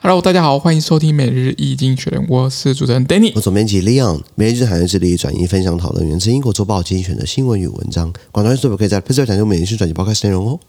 Hello，大家好，欢迎收听每日一经选，我是主持人 Danny，我总编辑 Leon，每日一经济学人致力转移分享讨论源自英国周报精选的新闻与文章，广告主播可以在 PressPlay 弹出每日一经济学人转译报开始内容哦。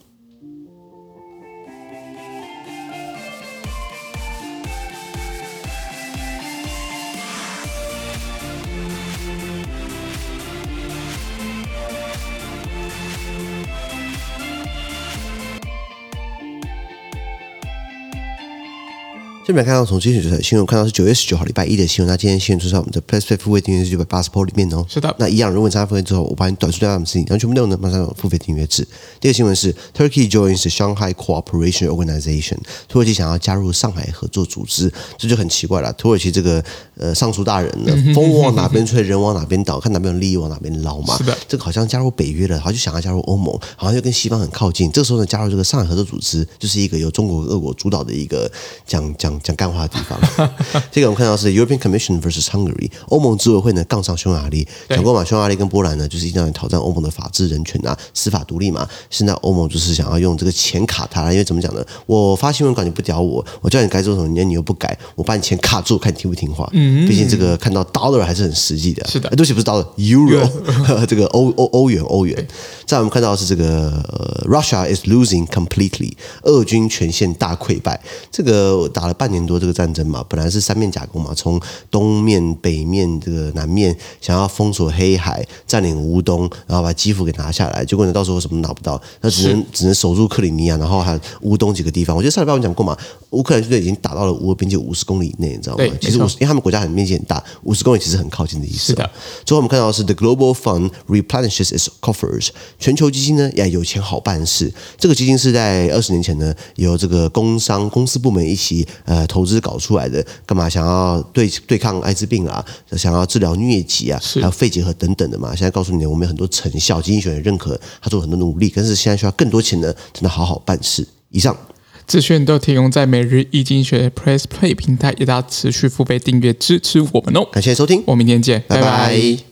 这边看到从今天的新闻，看到是九月十九号礼拜一的新闻。那今天新闻出在我们的 PressPlay 付费订阅制九百八十 PO 里面哦。是的。那一样，如果你参加付费之后，我把你短数量的事情，然后全部内容呢马上有付费订阅制。第二个新闻是 Turkey joins the Shanghai Cooperation Organization，土耳其想要加入上海合作组织，这就很奇怪了。土耳其这个呃尚书大人呢，风往哪边吹，人往哪边倒，看哪边有利益往哪边捞嘛。是的。这个好像加入北约了，好像就想要加入欧盟，好像就跟西方很靠近。这个时候呢，加入这个上海合作组织，就是一个由中国、俄国主导的一个讲讲讲干话的地方。这个我们看到是 European Commission versus Hungary，欧盟执委会呢杠上匈牙利，讲过嘛，匈牙利跟波兰呢就是一定要挑战欧盟的法治人权啊，司法独立嘛。现在欧盟就是想要用这个钱卡他，因为怎么讲呢？我发新闻稿你不屌我，我叫你该做什么，你你又不改，我把你钱卡住，看你听不听话。嗯，毕竟这个看到 dollar 还是很实际的。是的，对不起，不是 dollar，euro，这个欧欧欧元欧元。再我们看到是这个、呃、Russia is losing completely，俄军全线大溃败。这个打了半年多这个战争。嘛，本来是三面夹攻嘛，从东面、北面、这个南面想要封锁黑海、占领乌东，然后把基辅给拿下来。结果呢，到时候什么拿不到，那只能只能守住克里米亚，然后还有乌东几个地方。我觉得上礼拜我讲过嘛，乌克兰军队已经打到了乌俄边界五十公里以内，你知道吗？其实五十，因为他们国家很面积很大，五十公里其实很靠近的意思。是的。最后我们看到的是 The Global Fund replenishes its coffers，全球基金呢，也，有钱好办事。这个基金是在二十年前呢，由这个工商公司部门一起呃投资搞出来。的干嘛？想要对对抗艾滋病啊，想要治疗疟疾啊，还有肺结核等等的嘛。现在告诉你，我们有很多成效，经济学也认可，他做很多努力，但是现在需要更多钱呢，才能好好办事。以上资讯都提供在每日易经济学 Press Play 平台，也大家持续付费订阅支持我们哦。感谢收听，我们明天见，拜拜。拜拜。